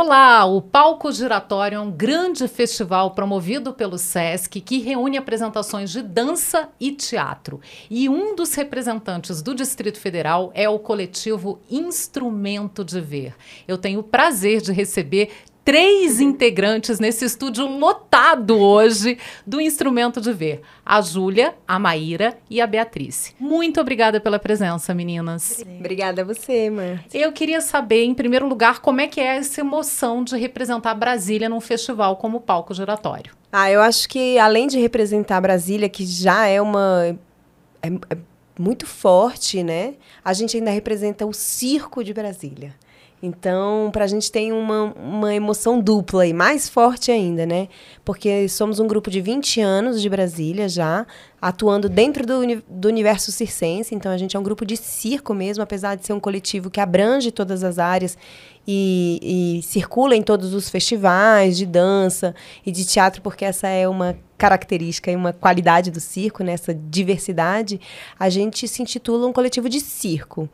Olá! O Palco Giratório é um grande festival promovido pelo SESC que reúne apresentações de dança e teatro. E um dos representantes do Distrito Federal é o coletivo Instrumento de Ver. Eu tenho o prazer de receber três integrantes nesse estúdio lotado hoje do Instrumento de Ver: a Júlia, a Maíra e a Beatriz. Muito obrigada pela presença, meninas. Obrigada a você, Mar. Eu queria saber, em primeiro lugar, como é que é essa emoção de representar Brasília num festival como o Palco Giratório. Ah, eu acho que além de representar Brasília, que já é uma é, é muito forte, né? A gente ainda representa o circo de Brasília. Então, para a gente tem uma, uma emoção dupla e mais forte ainda, né? Porque somos um grupo de 20 anos de Brasília já, atuando dentro do, do universo circense. Então, a gente é um grupo de circo mesmo, apesar de ser um coletivo que abrange todas as áreas e, e circula em todos os festivais de dança e de teatro, porque essa é uma característica e uma qualidade do circo, nessa né? diversidade, a gente se intitula um coletivo de circo.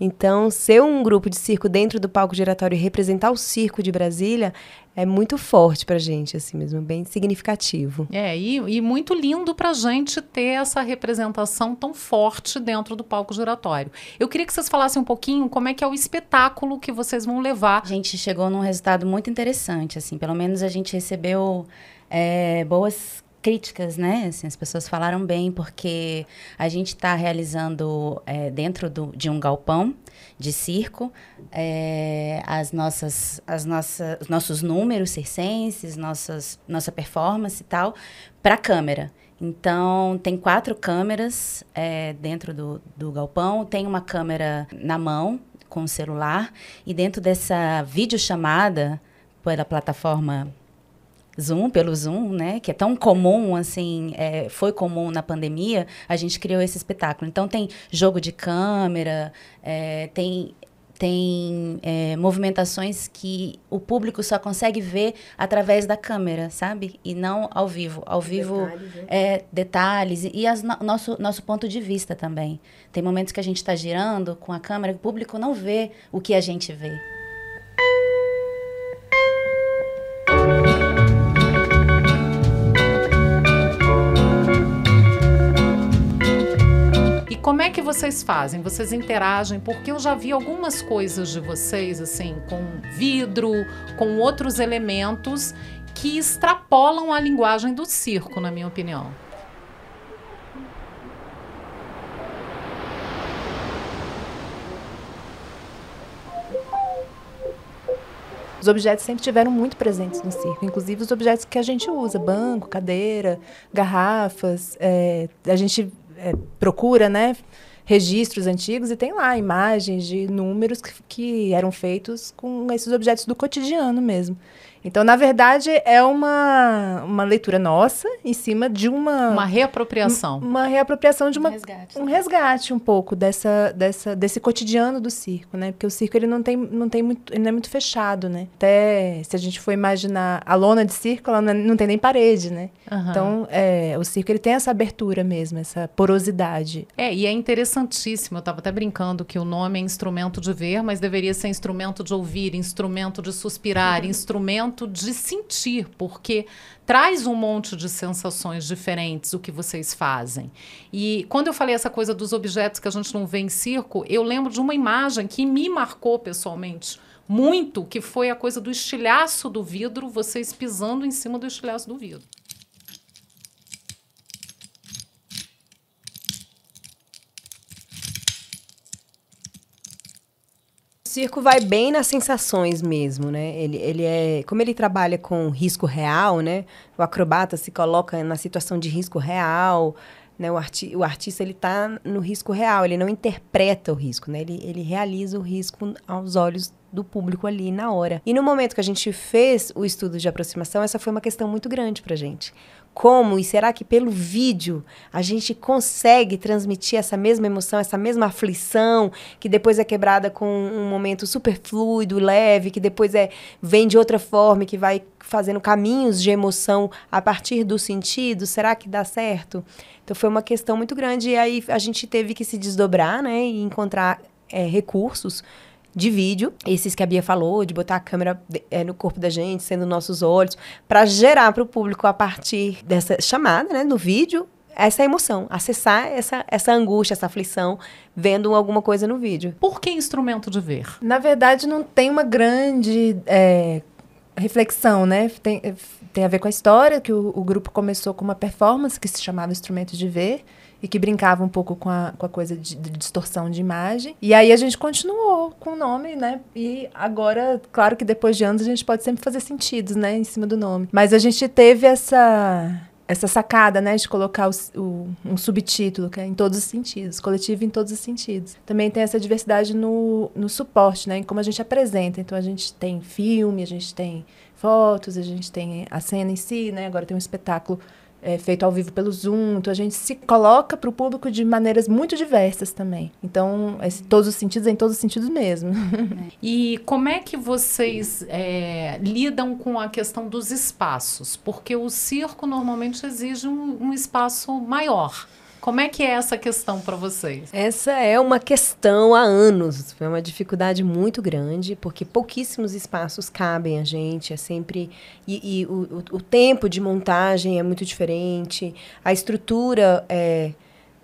Então, ser um grupo de circo dentro do palco giratório e representar o circo de Brasília é muito forte pra gente, assim mesmo, bem significativo. É, e, e muito lindo pra gente ter essa representação tão forte dentro do palco giratório. Eu queria que vocês falassem um pouquinho como é que é o espetáculo que vocês vão levar. A gente chegou num resultado muito interessante, assim, pelo menos a gente recebeu é, boas críticas, né? Assim, as pessoas falaram bem porque a gente está realizando é, dentro do, de um galpão de circo é, as nossas, as nossas, nossos números circenses, nossas, nossa performance e tal para câmera. Então, tem quatro câmeras é, dentro do, do galpão, tem uma câmera na mão com o celular e dentro dessa videochamada pela plataforma Zoom, pelo Zoom, né, que é tão comum, assim, é, foi comum na pandemia, a gente criou esse espetáculo. Então, tem jogo de câmera, é, tem tem é, movimentações que o público só consegue ver através da câmera, sabe? E não ao vivo. Ao vivo detalhes, né? é detalhes e as, nosso nosso ponto de vista também. Tem momentos que a gente está girando com a câmera, o público não vê o que a gente vê. Como é que vocês fazem? Vocês interagem? Porque eu já vi algumas coisas de vocês, assim, com vidro, com outros elementos que extrapolam a linguagem do circo, na minha opinião. Os objetos sempre tiveram muito presentes no circo, inclusive os objetos que a gente usa, banco, cadeira, garrafas. É, a gente é, procura, né? registros antigos e tem lá imagens de números que, que, eram feitos com esses objetos do cotidiano mesmo. Então, na verdade, é uma, uma leitura nossa em cima de uma... Uma reapropriação. Uma reapropriação de uma... Um resgate. Um resgate um pouco dessa, dessa, desse cotidiano do circo, né? Porque o circo, ele não tem, não tem muito... Ele não é muito fechado, né? Até se a gente for imaginar a lona de circo, ela não, é, não tem nem parede, né? Uhum. Então, é, o circo, ele tem essa abertura mesmo, essa porosidade. É, e é interessantíssimo. Eu estava até brincando que o nome é instrumento de ver, mas deveria ser instrumento de ouvir, instrumento de suspirar, uhum. instrumento de sentir, porque traz um monte de sensações diferentes o que vocês fazem. E quando eu falei essa coisa dos objetos que a gente não vê em circo, eu lembro de uma imagem que me marcou pessoalmente muito, que foi a coisa do estilhaço do vidro, vocês pisando em cima do estilhaço do vidro. Circo vai bem nas sensações mesmo, né? Ele, ele é, como ele trabalha com risco real, né? O acrobata se coloca na situação de risco real, né? O, arti o artista ele está no risco real, ele não interpreta o risco, né? Ele, ele realiza o risco aos olhos do público ali na hora. E no momento que a gente fez o estudo de aproximação, essa foi uma questão muito grande para gente como e será que pelo vídeo a gente consegue transmitir essa mesma emoção, essa mesma aflição, que depois é quebrada com um momento super fluido, leve, que depois é vem de outra forma, que vai fazendo caminhos de emoção a partir do sentido, será que dá certo? Então foi uma questão muito grande e aí a gente teve que se desdobrar, né, e encontrar é, recursos de vídeo, esses que a Bia falou, de botar a câmera é, no corpo da gente, sendo nossos olhos, para gerar para o público a partir dessa chamada, né, no vídeo, essa emoção, acessar essa, essa angústia, essa aflição, vendo alguma coisa no vídeo. Por que instrumento de ver? Na verdade, não tem uma grande é, reflexão, né? Tem, tem a ver com a história, que o, o grupo começou com uma performance que se chamava Instrumento de Ver, e que brincava um pouco com a, com a coisa de, de, distorção de imagem. E aí a gente continuou com o nome, né? E agora, claro que depois de anos a gente pode sempre fazer sentidos, né? Em cima do nome. Mas a gente teve essa essa sacada, né, de colocar o, o, um subtítulo, que é em todos os sentidos, coletivo em todos os sentidos. Também tem essa diversidade no, no suporte, né, em como a gente apresenta. Então, a gente tem filme, a gente tem fotos, a gente tem a cena em si, né, agora tem um espetáculo é, feito ao vivo pelo Zoom. Então a gente se coloca para o público de maneiras muito diversas também. Então, esse, todos os sentidos é em todos os sentidos mesmo. E como é que vocês é, lidam com a questão dos espaços? Porque o circo normalmente exige um, um espaço maior. Como é que é essa questão para vocês? Essa é uma questão há anos. Foi uma dificuldade muito grande, porque pouquíssimos espaços cabem a gente. É sempre. E, e o, o tempo de montagem é muito diferente. A estrutura é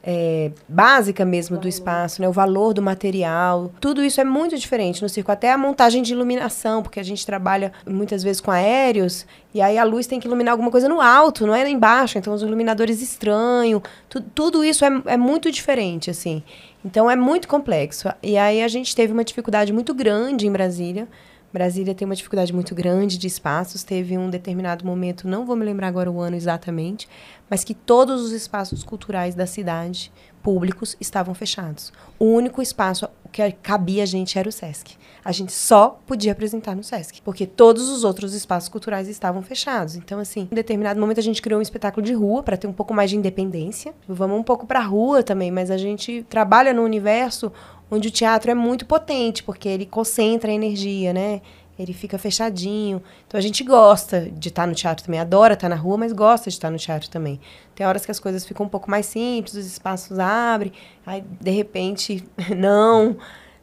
é, básica mesmo do espaço, né? o valor do material, tudo isso é muito diferente no circo. Até a montagem de iluminação, porque a gente trabalha muitas vezes com aéreos, e aí a luz tem que iluminar alguma coisa no alto, não é embaixo, então os iluminadores estranhos, tu, tudo isso é, é muito diferente, assim. Então é muito complexo. E aí a gente teve uma dificuldade muito grande em Brasília, Brasília tem uma dificuldade muito grande de espaços. Teve um determinado momento, não vou me lembrar agora o ano exatamente, mas que todos os espaços culturais da cidade, públicos, estavam fechados. O único espaço que cabia a gente era o SESC. A gente só podia apresentar no SESC, porque todos os outros espaços culturais estavam fechados. Então, assim, em determinado momento a gente criou um espetáculo de rua para ter um pouco mais de independência. Vamos um pouco para a rua também, mas a gente trabalha no universo onde o teatro é muito potente, porque ele concentra a energia, né? Ele fica fechadinho. Então a gente gosta de estar no teatro também, adora estar na rua, mas gosta de estar no teatro também. Tem horas que as coisas ficam um pouco mais simples, os espaços abrem, aí de repente não,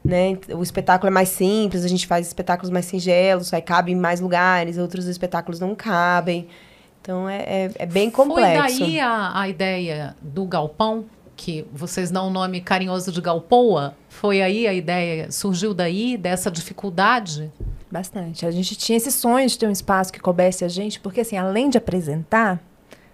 né? O espetáculo é mais simples, a gente faz espetáculos mais singelos, aí cabe em mais lugares, outros espetáculos não cabem. Então é, é, é bem complexo. Foi daí a, a ideia do galpão? que vocês dão o nome carinhoso de Galpoa, foi aí a ideia, surgiu daí, dessa dificuldade? Bastante. A gente tinha esse sonho de ter um espaço que coubesse a gente, porque assim, além de apresentar,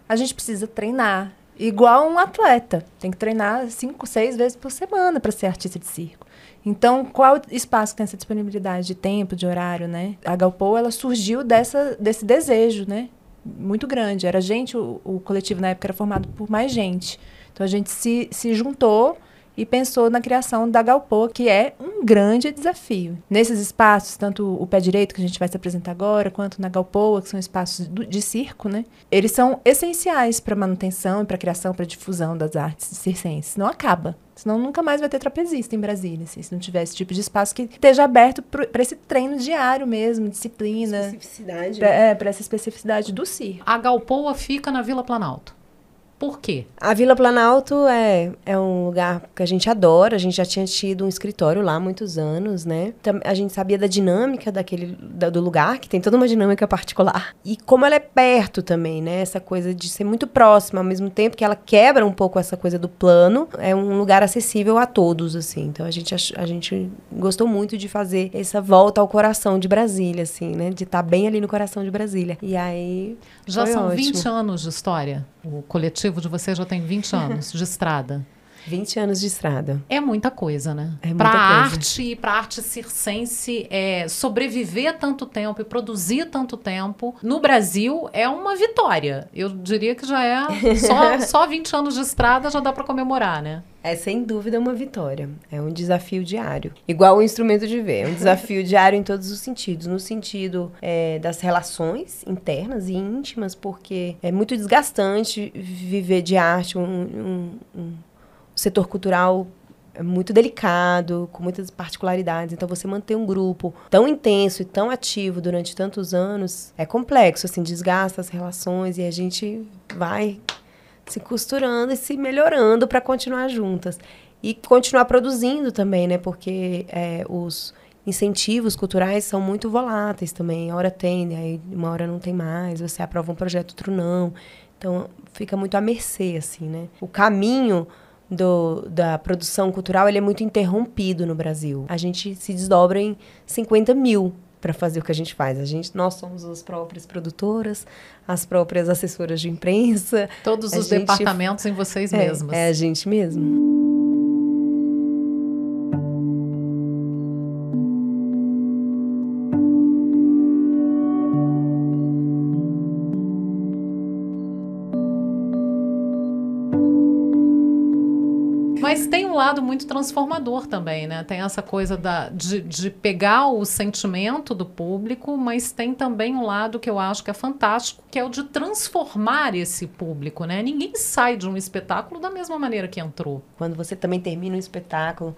a gente precisa treinar. Igual um atleta. Tem que treinar cinco, seis vezes por semana para ser artista de circo. Então, qual espaço tem essa disponibilidade de tempo, de horário, né? A Galpoa, ela surgiu dessa, desse desejo, né? Muito grande. Era gente, o, o coletivo na época era formado por mais gente. Então a gente se, se juntou e pensou na criação da Galpô, que é um grande desafio. Nesses espaços, tanto o pé direito, que a gente vai se apresentar agora, quanto na Galpoa, que são espaços do, de circo, né? Eles são essenciais para a manutenção e para a criação, para a difusão das artes circenses. Não acaba. Senão nunca mais vai ter trapezista em Brasília, assim, se não tiver esse tipo de espaço que esteja aberto para esse treino diário mesmo, disciplina. Especificidade. Pra, né? É, para essa especificidade do circo. A Galpoa fica na Vila Planalto. Por quê? A Vila Planalto é, é um lugar que a gente adora. A gente já tinha tido um escritório lá há muitos anos, né? A gente sabia da dinâmica daquele do lugar, que tem toda uma dinâmica particular. E como ela é perto também, né? Essa coisa de ser muito próxima, ao mesmo tempo que ela quebra um pouco essa coisa do plano. É um lugar acessível a todos, assim. Então a gente, a gente gostou muito de fazer essa volta ao coração de Brasília, assim, né? De estar tá bem ali no coração de Brasília. E aí. Já são ótimo. 20 anos de história. O coletivo de vocês já tem 20 anos de estrada. 20 anos de estrada. É muita coisa, né? É para arte e para arte circense, é, sobreviver tanto tempo e produzir tanto tempo no Brasil é uma vitória. Eu diria que já é só, só 20 anos de estrada já dá para comemorar, né? É sem dúvida uma vitória. É um desafio diário. Igual o instrumento de ver. É um desafio diário em todos os sentidos. No sentido é, das relações internas e íntimas, porque é muito desgastante viver de arte, um, um, um setor cultural é muito delicado, com muitas particularidades. Então, você manter um grupo tão intenso e tão ativo durante tantos anos é complexo, assim, desgasta as relações e a gente vai se costurando e se melhorando para continuar juntas. E continuar produzindo também, né? Porque é, os incentivos culturais são muito voláteis também. Uma hora tem, aí uma hora não tem mais. Você aprova um projeto, outro não. Então, fica muito à mercê, assim, né? O caminho do, da produção cultural ele é muito interrompido no Brasil. A gente se desdobra em 50 mil para fazer o que a gente faz. A gente, nós somos as próprias produtoras, as próprias assessoras de imprensa. Todos os gente, departamentos em vocês é, mesmas. É a gente mesmo. Lado muito transformador também, né? Tem essa coisa da, de, de pegar o sentimento do público, mas tem também um lado que eu acho que é fantástico, que é o de transformar esse público, né? Ninguém sai de um espetáculo da mesma maneira que entrou. Quando você também termina um espetáculo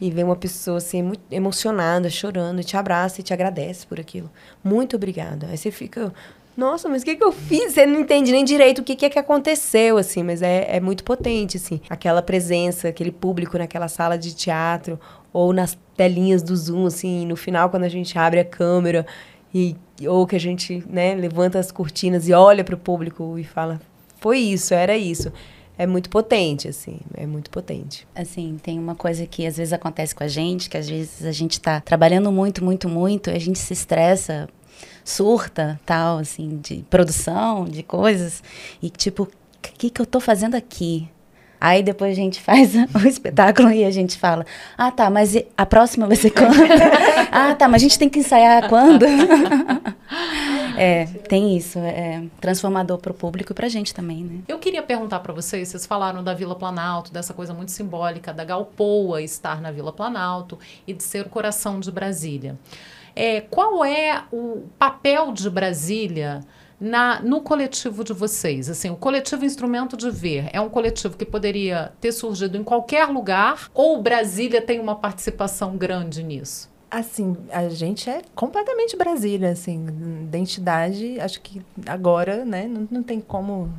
e vê uma pessoa assim muito emocionada, chorando, te abraça e te agradece por aquilo. Muito obrigada. Aí você fica, nossa, mas o que, que eu fiz? Você não entende nem direito o que, que é que aconteceu, assim, mas é, é muito potente, assim. Aquela presença, aquele público naquela sala de teatro, ou nas telinhas do Zoom, assim, no final, quando a gente abre a câmera, e, ou que a gente, né, levanta as cortinas e olha para o público e fala, foi isso, era isso. É muito potente, assim, é muito potente. Assim, tem uma coisa que às vezes acontece com a gente, que às vezes a gente está trabalhando muito, muito, muito, a gente se estressa surta, tal, assim, de produção, de coisas. E tipo, o que, que eu tô fazendo aqui? Aí depois a gente faz o espetáculo e a gente fala: Ah, tá, mas a próxima vai ser quando? ah, tá, mas a gente tem que ensaiar quando? é, tem isso. É transformador para o público e para a gente também, né? Eu queria perguntar para vocês: vocês falaram da Vila Planalto, dessa coisa muito simbólica da Galpoa estar na Vila Planalto e de ser o coração de Brasília. É, qual é o papel de Brasília na, no coletivo de vocês? Assim, o coletivo Instrumento de Ver é um coletivo que poderia ter surgido em qualquer lugar ou Brasília tem uma participação grande nisso? Assim, a gente é completamente Brasília, assim, identidade, acho que agora, né, não, não tem como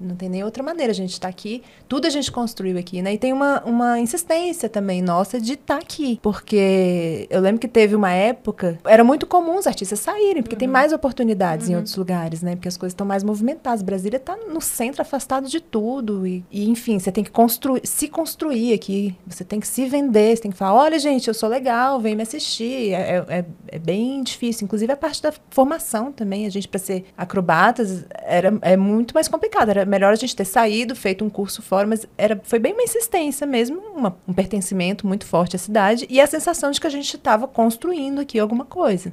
não tem nem outra maneira. A gente está aqui, tudo a gente construiu aqui, né? E tem uma, uma insistência também nossa de estar tá aqui. Porque eu lembro que teve uma época, era muito comum os artistas saírem, porque uhum. tem mais oportunidades uhum. em outros lugares, né? Porque as coisas estão mais movimentadas. Brasília está no centro, afastado de tudo. E, e, enfim, você tem que construir, se construir aqui. Você tem que se vender, você tem que falar: olha, gente, eu sou legal, vem me assistir. É, é, é, é bem difícil. Inclusive a parte da formação também. A gente, para ser acrobatas, era, é muito mais complicado. Era melhor a gente ter saído, feito um curso fora, mas era, foi bem uma insistência mesmo, uma, um pertencimento muito forte à cidade e a sensação de que a gente estava construindo aqui alguma coisa.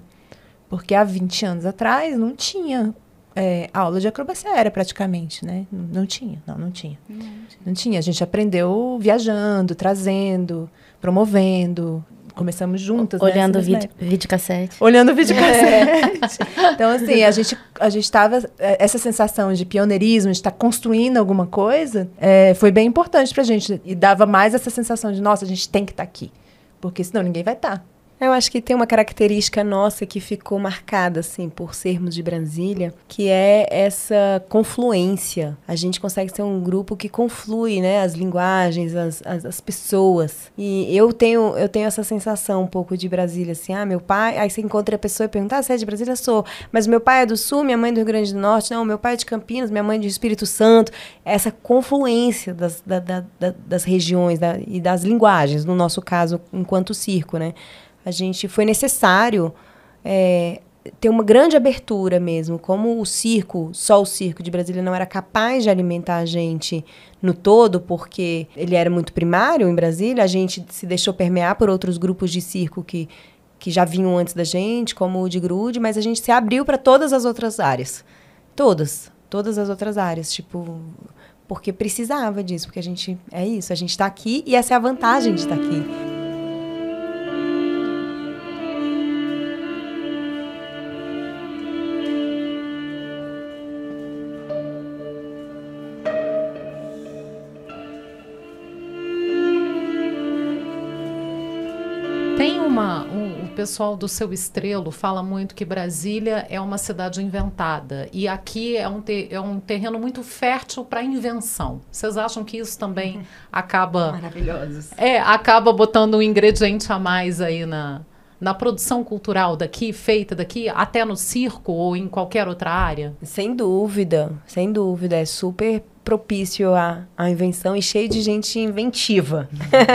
Porque há 20 anos atrás não tinha é, aula de acrobacia aérea praticamente, né? Não, não tinha, não, não tinha. Não, não tinha. Não tinha. A gente aprendeu viajando, trazendo, promovendo, começamos juntas. Né, Olhando né, vídeo, videocassete. Olhando videocassete. É. então, assim, a gente a gente estava. É, essa sensação de pioneirismo, de estar tá construindo alguma coisa, é, foi bem importante para a gente. E dava mais essa sensação de, nossa, a gente tem que estar tá aqui. Porque senão ninguém vai estar. Tá. Eu acho que tem uma característica nossa que ficou marcada, assim, por sermos de Brasília, que é essa confluência. A gente consegue ser um grupo que conflui, né, as linguagens, as, as, as, pessoas. E eu tenho, eu tenho essa sensação um pouco de Brasília, assim, ah, meu pai... Aí você encontra a pessoa e pergunta, ah, você é de Brasília? Sou. Mas meu pai é do Sul, minha mãe é do Rio Grande do Norte. Não, meu pai é de Campinas, minha mãe é do Espírito Santo. Essa confluência das, da, da, das regiões da, e das linguagens, no nosso caso, enquanto circo, né? A gente foi necessário é, ter uma grande abertura mesmo. Como o circo, só o circo de Brasília não era capaz de alimentar a gente no todo, porque ele era muito primário em Brasília, a gente se deixou permear por outros grupos de circo que, que já vinham antes da gente, como o de Grude, mas a gente se abriu para todas as outras áreas. Todas. Todas as outras áreas. Tipo, porque precisava disso, porque a gente. É isso, a gente está aqui e essa é a vantagem de estar tá aqui. pessoal do seu estrelo fala muito que Brasília é uma cidade inventada e aqui é um, te, é um terreno muito fértil para invenção. Vocês acham que isso também acaba maravilhosos? É, acaba botando um ingrediente a mais aí na na produção cultural daqui, feita daqui, até no circo ou em qualquer outra área? Sem dúvida, sem dúvida. É super propício à, à invenção e cheio de gente inventiva.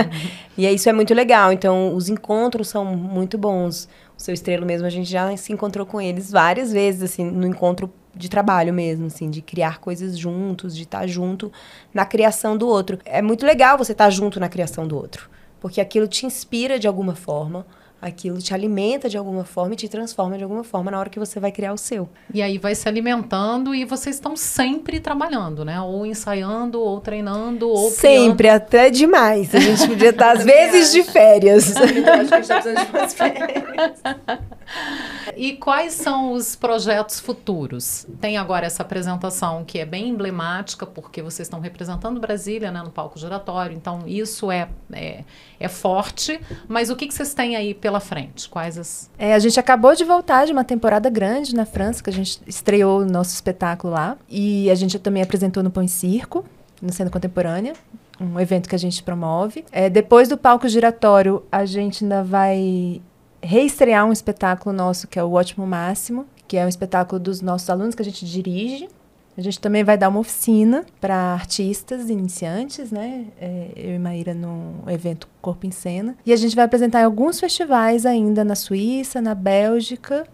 e isso é muito legal. Então, os encontros são muito bons. O seu estrelo mesmo, a gente já se encontrou com eles várias vezes, assim, no encontro de trabalho mesmo, assim, de criar coisas juntos, de estar junto na criação do outro. É muito legal você estar junto na criação do outro, porque aquilo te inspira de alguma forma aquilo te alimenta de alguma forma e te transforma de alguma forma na hora que você vai criar o seu. E aí vai se alimentando e vocês estão sempre trabalhando, né? Ou ensaiando, ou treinando, ou Sempre, criando. até demais. A gente podia estar às vezes de férias. Eu acho que a gente está precisando de umas férias. E quais são os projetos futuros? Tem agora essa apresentação que é bem emblemática, porque vocês estão representando Brasília né, no palco giratório, então isso é, é, é forte. Mas o que, que vocês têm aí pela frente? Quais as. É, a gente acabou de voltar de uma temporada grande na França, que a gente estreou o nosso espetáculo lá. E a gente também apresentou no Pão e Circo, no Centro Contemporânea um evento que a gente promove. É, depois do palco giratório, a gente ainda vai reestrear um espetáculo nosso que é o Ótimo Máximo, que é um espetáculo dos nossos alunos que a gente dirige. A gente também vai dar uma oficina para artistas iniciantes, né? É, eu e Maíra no evento Corpo em Cena. E a gente vai apresentar em alguns festivais ainda na Suíça, na Bélgica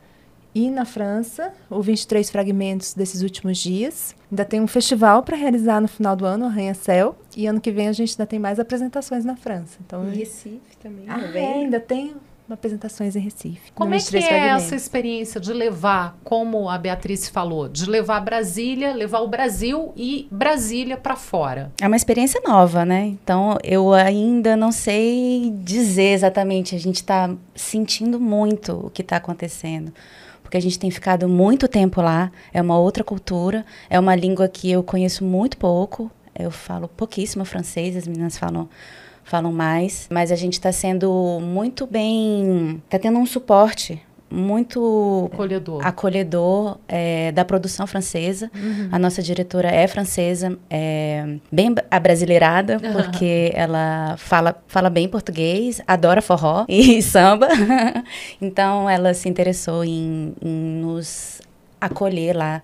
e na França, o 23 fragmentos desses últimos dias. Ainda tem um festival para realizar no final do ano, Arranha Céu, e ano que vem a gente ainda tem mais apresentações na França. Então, e Recife também. Ah, é, ainda tem apresentações em Recife. Como é que é essa experiência de levar, como a Beatriz falou, de levar Brasília, levar o Brasil e Brasília para fora? É uma experiência nova, né? Então eu ainda não sei dizer exatamente. A gente está sentindo muito o que está acontecendo. Porque a gente tem ficado muito tempo lá, é uma outra cultura, é uma língua que eu conheço muito pouco. Eu falo pouquíssimo francês, as meninas falam falam mais, mas a gente está sendo muito bem, está tendo um suporte muito acolhedor, acolhedor é, da produção francesa. Uhum. A nossa diretora é francesa, é bem abrasileirada, porque ela fala, fala bem português, adora forró e samba. então, ela se interessou em, em, nos acolher lá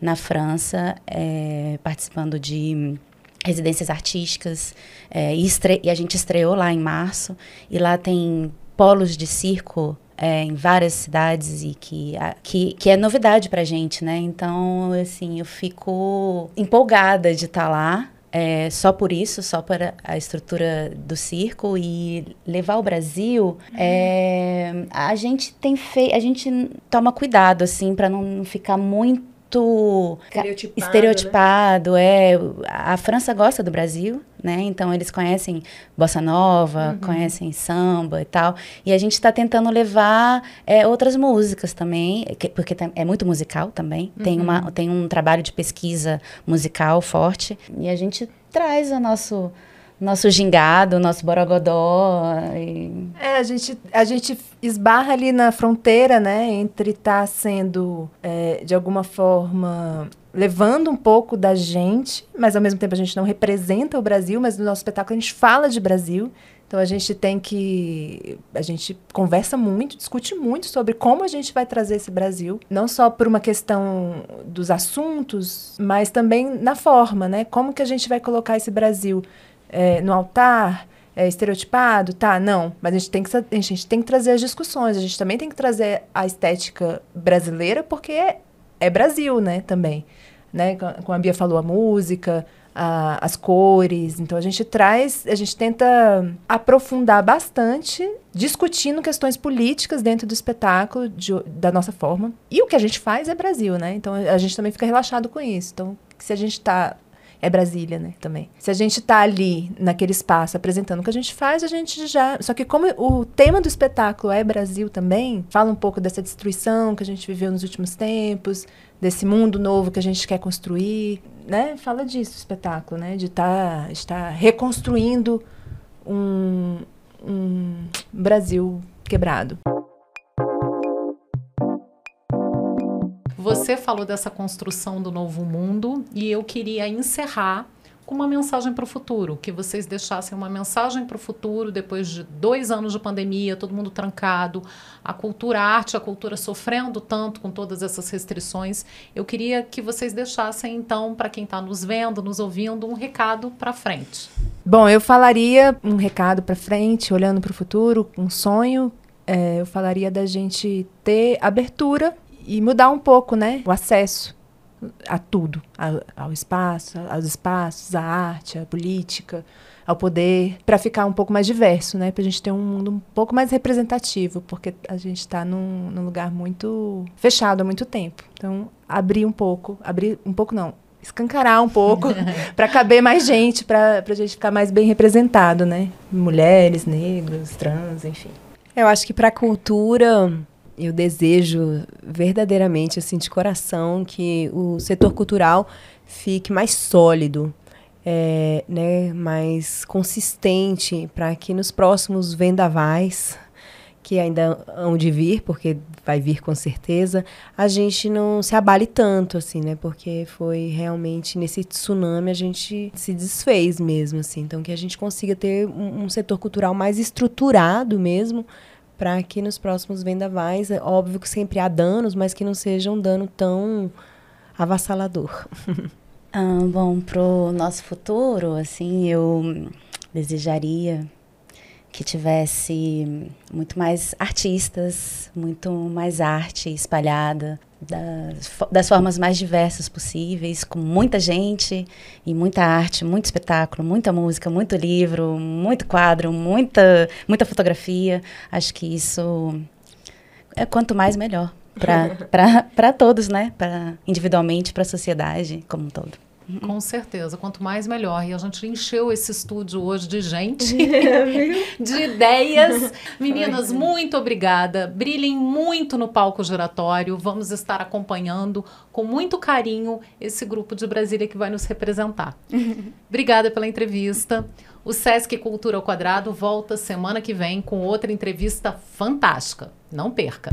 na França, é, participando de residências artísticas, é, e, e, a gente estreou lá em março, e lá tem polos de circo é, em várias cidades e que, a, que, que é novidade pra gente, né? Então, assim, eu fico empolgada de estar tá lá. É, só por isso, só para a estrutura do circo e levar o Brasil, é, a gente tem feito, a gente toma cuidado assim para não ficar muito muito estereotipado, estereotipado né? é. A França gosta do Brasil, né? Então eles conhecem bossa nova, uhum. conhecem samba e tal. E a gente está tentando levar é, outras músicas também, porque é muito musical também. Uhum. Tem, uma, tem um trabalho de pesquisa musical forte. E a gente traz o nosso nosso gingado, nosso borogodó. E... É, a gente, a gente esbarra ali na fronteira, né, entre estar tá sendo, é, de alguma forma, levando um pouco da gente, mas ao mesmo tempo a gente não representa o Brasil, mas no nosso espetáculo a gente fala de Brasil. Então a gente tem que. A gente conversa muito, discute muito sobre como a gente vai trazer esse Brasil, não só por uma questão dos assuntos, mas também na forma, né? Como que a gente vai colocar esse Brasil é, no altar, é, estereotipado, tá? Não. Mas a gente, tem que, a gente tem que trazer as discussões, a gente também tem que trazer a estética brasileira, porque é, é Brasil, né, também. Né? Como a Bia falou, a música, a, as cores. Então a gente traz, a gente tenta aprofundar bastante, discutindo questões políticas dentro do espetáculo, de, da nossa forma. E o que a gente faz é Brasil, né? Então a gente também fica relaxado com isso. Então, se a gente está é Brasília, né, também. Se a gente está ali, naquele espaço, apresentando o que a gente faz, a gente já... Só que como o tema do espetáculo é Brasil também, fala um pouco dessa destruição que a gente viveu nos últimos tempos, desse mundo novo que a gente quer construir, né? Fala disso o espetáculo, né? De tá, estar reconstruindo um, um Brasil quebrado. Você falou dessa construção do novo mundo e eu queria encerrar com uma mensagem para o futuro, que vocês deixassem uma mensagem para o futuro depois de dois anos de pandemia, todo mundo trancado, a cultura, a arte, a cultura sofrendo tanto com todas essas restrições. Eu queria que vocês deixassem, então, para quem está nos vendo, nos ouvindo, um recado para frente. Bom, eu falaria um recado para frente, olhando para o futuro, um sonho. É, eu falaria da gente ter abertura e mudar um pouco, né, o acesso a tudo, ao espaço, aos espaços, à arte, à política, ao poder, para ficar um pouco mais diverso, né? Para a gente ter um mundo um pouco mais representativo, porque a gente está num, num, lugar muito fechado há muito tempo. Então, abrir um pouco, abrir um pouco não, escancarar um pouco, para caber mais gente, para a gente ficar mais bem representado, né? Mulheres, negros, trans, enfim. Eu acho que para a cultura eu desejo verdadeiramente, assim, de coração, que o setor cultural fique mais sólido, é, né, mais consistente, para que nos próximos vendavais, que ainda hão de vir, porque vai vir com certeza, a gente não se abale tanto, assim, né? Porque foi realmente nesse tsunami a gente se desfez mesmo, assim. Então, que a gente consiga ter um, um setor cultural mais estruturado mesmo, para que nos próximos vendavais, é óbvio que sempre há danos, mas que não seja um dano tão avassalador. ah, bom, para o nosso futuro, assim, eu desejaria que tivesse muito mais artistas, muito mais arte espalhada, das, das formas mais diversas possíveis, com muita gente e muita arte, muito espetáculo, muita música, muito livro, muito quadro, muita, muita fotografia. Acho que isso é quanto mais melhor para todos, né? Pra, individualmente, para a sociedade como um todo. Com certeza, quanto mais melhor. E a gente encheu esse estúdio hoje de gente, de ideias. Meninas, muito obrigada. Brilhem muito no palco giratório. Vamos estar acompanhando com muito carinho esse grupo de Brasília que vai nos representar. obrigada pela entrevista. O Sesc Cultura ao Quadrado volta semana que vem com outra entrevista fantástica. Não perca.